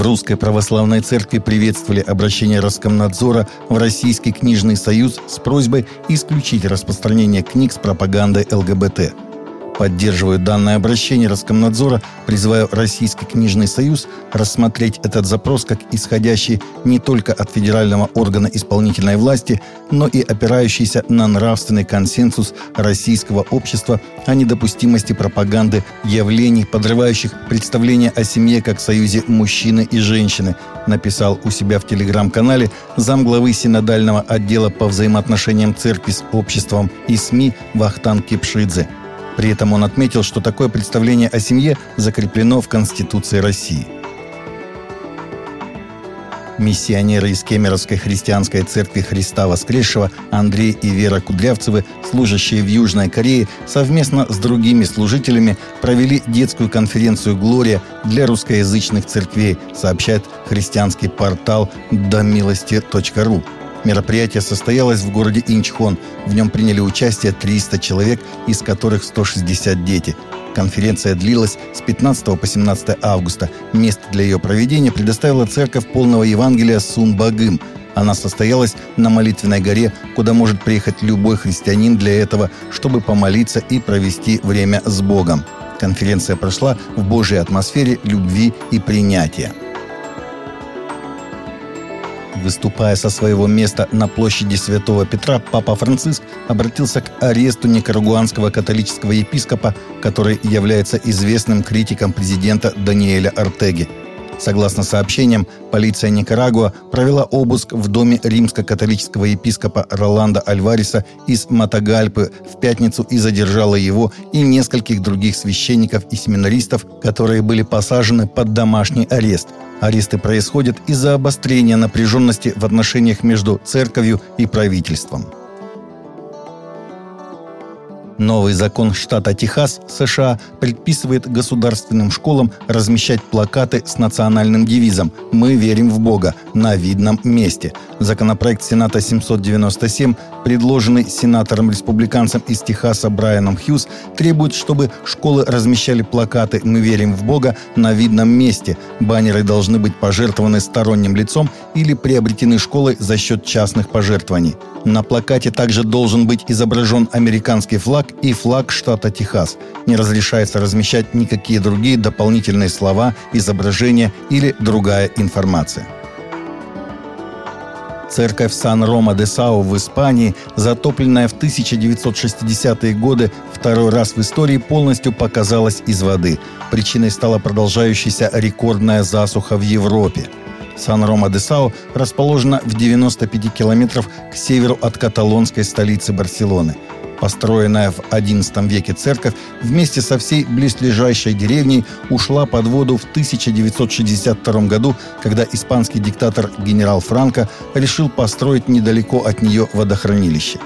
В Русской Православной Церкви приветствовали обращение Роскомнадзора в Российский книжный союз с просьбой исключить распространение книг с пропагандой ЛГБТ. Поддерживаю данное обращение Роскомнадзора, призываю Российский книжный союз рассмотреть этот запрос как исходящий не только от федерального органа исполнительной власти, но и опирающийся на нравственный консенсус российского общества о недопустимости пропаганды явлений, подрывающих представление о семье как союзе мужчины и женщины, написал у себя в телеграм-канале замглавы синодального отдела по взаимоотношениям церкви с обществом и СМИ Вахтан Кипшидзе – при этом он отметил, что такое представление о семье закреплено в Конституции России. Миссионеры из Кемеровской христианской церкви Христа Воскресшего Андрей и Вера Кудрявцевы, служащие в Южной Корее, совместно с другими служителями провели детскую конференцию «Глория» для русскоязычных церквей, сообщает христианский портал домилости.ру. Мероприятие состоялось в городе Инчхон. В нем приняли участие 300 человек, из которых 160 дети. Конференция длилась с 15 по 17 августа. Место для ее проведения предоставила церковь полного Евангелия Сунбагым. Она состоялась на молитвенной горе, куда может приехать любой христианин для этого, чтобы помолиться и провести время с Богом. Конференция прошла в Божьей атмосфере любви и принятия. Выступая со своего места на площади Святого Петра, Папа Франциск обратился к аресту никарагуанского католического епископа, который является известным критиком президента Даниэля Артеги. Согласно сообщениям, полиция Никарагуа провела обыск в доме римско-католического епископа Роланда Альвареса из Матагальпы в пятницу и задержала его и нескольких других священников и семинаристов, которые были посажены под домашний арест – Аресты происходят из-за обострения напряженности в отношениях между церковью и правительством. Новый закон штата Техас, США, предписывает государственным школам размещать плакаты с национальным девизом «Мы верим в Бога» на видном месте. Законопроект Сената 797, предложенный сенатором-республиканцем из Техаса Брайаном Хьюз, требует, чтобы школы размещали плакаты «Мы верим в Бога» на видном месте. Баннеры должны быть пожертвованы сторонним лицом или приобретены школой за счет частных пожертвований. На плакате также должен быть изображен американский флаг и флаг штата Техас. Не разрешается размещать никакие другие дополнительные слова, изображения или другая информация. Церковь Сан-Рома-де-Сау в Испании, затопленная в 1960-е годы, второй раз в истории полностью показалась из воды. Причиной стала продолжающаяся рекордная засуха в Европе – Сан-Рома-де-Сау расположена в 95 километров к северу от каталонской столицы Барселоны. Построенная в XI веке церковь вместе со всей близлежащей деревней ушла под воду в 1962 году, когда испанский диктатор генерал Франко решил построить недалеко от нее водохранилище.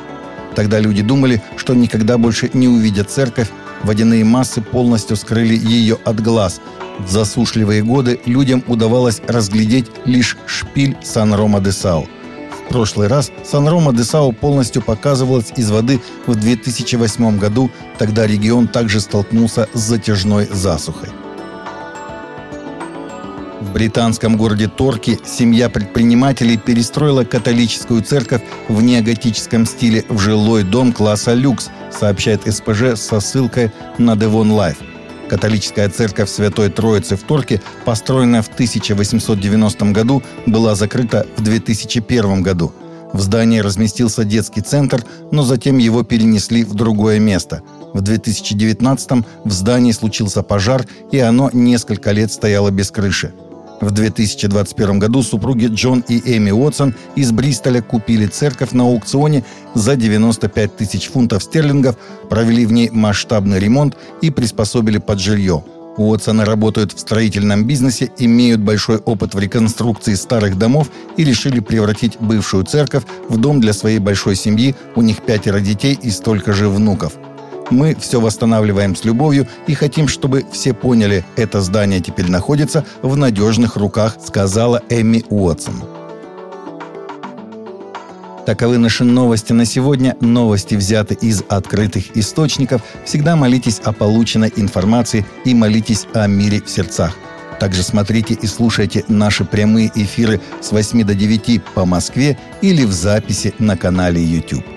Тогда люди думали, что никогда больше не увидят церковь, водяные массы полностью скрыли ее от глаз – в засушливые годы людям удавалось разглядеть лишь шпиль Сан-Рома-де-Сау. Прошлый раз Сан-Рома-де-Сау полностью показывалась из воды в 2008 году, тогда регион также столкнулся с затяжной засухой. В британском городе Торки семья предпринимателей перестроила католическую церковь в неоготическом стиле в жилой дом класса люкс, сообщает СПЖ со ссылкой на Devon Life – Католическая церковь Святой Троицы в Торке, построенная в 1890 году, была закрыта в 2001 году. В здании разместился детский центр, но затем его перенесли в другое место. В 2019 в здании случился пожар, и оно несколько лет стояло без крыши. В 2021 году супруги Джон и Эми Уотсон из Бристоля купили церковь на аукционе за 95 тысяч фунтов стерлингов, провели в ней масштабный ремонт и приспособили под жилье. Уотсоны работают в строительном бизнесе, имеют большой опыт в реконструкции старых домов и решили превратить бывшую церковь в дом для своей большой семьи. У них пятеро детей и столько же внуков – мы все восстанавливаем с любовью и хотим, чтобы все поняли, это здание теперь находится в надежных руках, сказала Эми Уотсон. Таковы наши новости на сегодня. Новости взяты из открытых источников. Всегда молитесь о полученной информации и молитесь о мире в сердцах. Также смотрите и слушайте наши прямые эфиры с 8 до 9 по Москве или в записи на канале YouTube.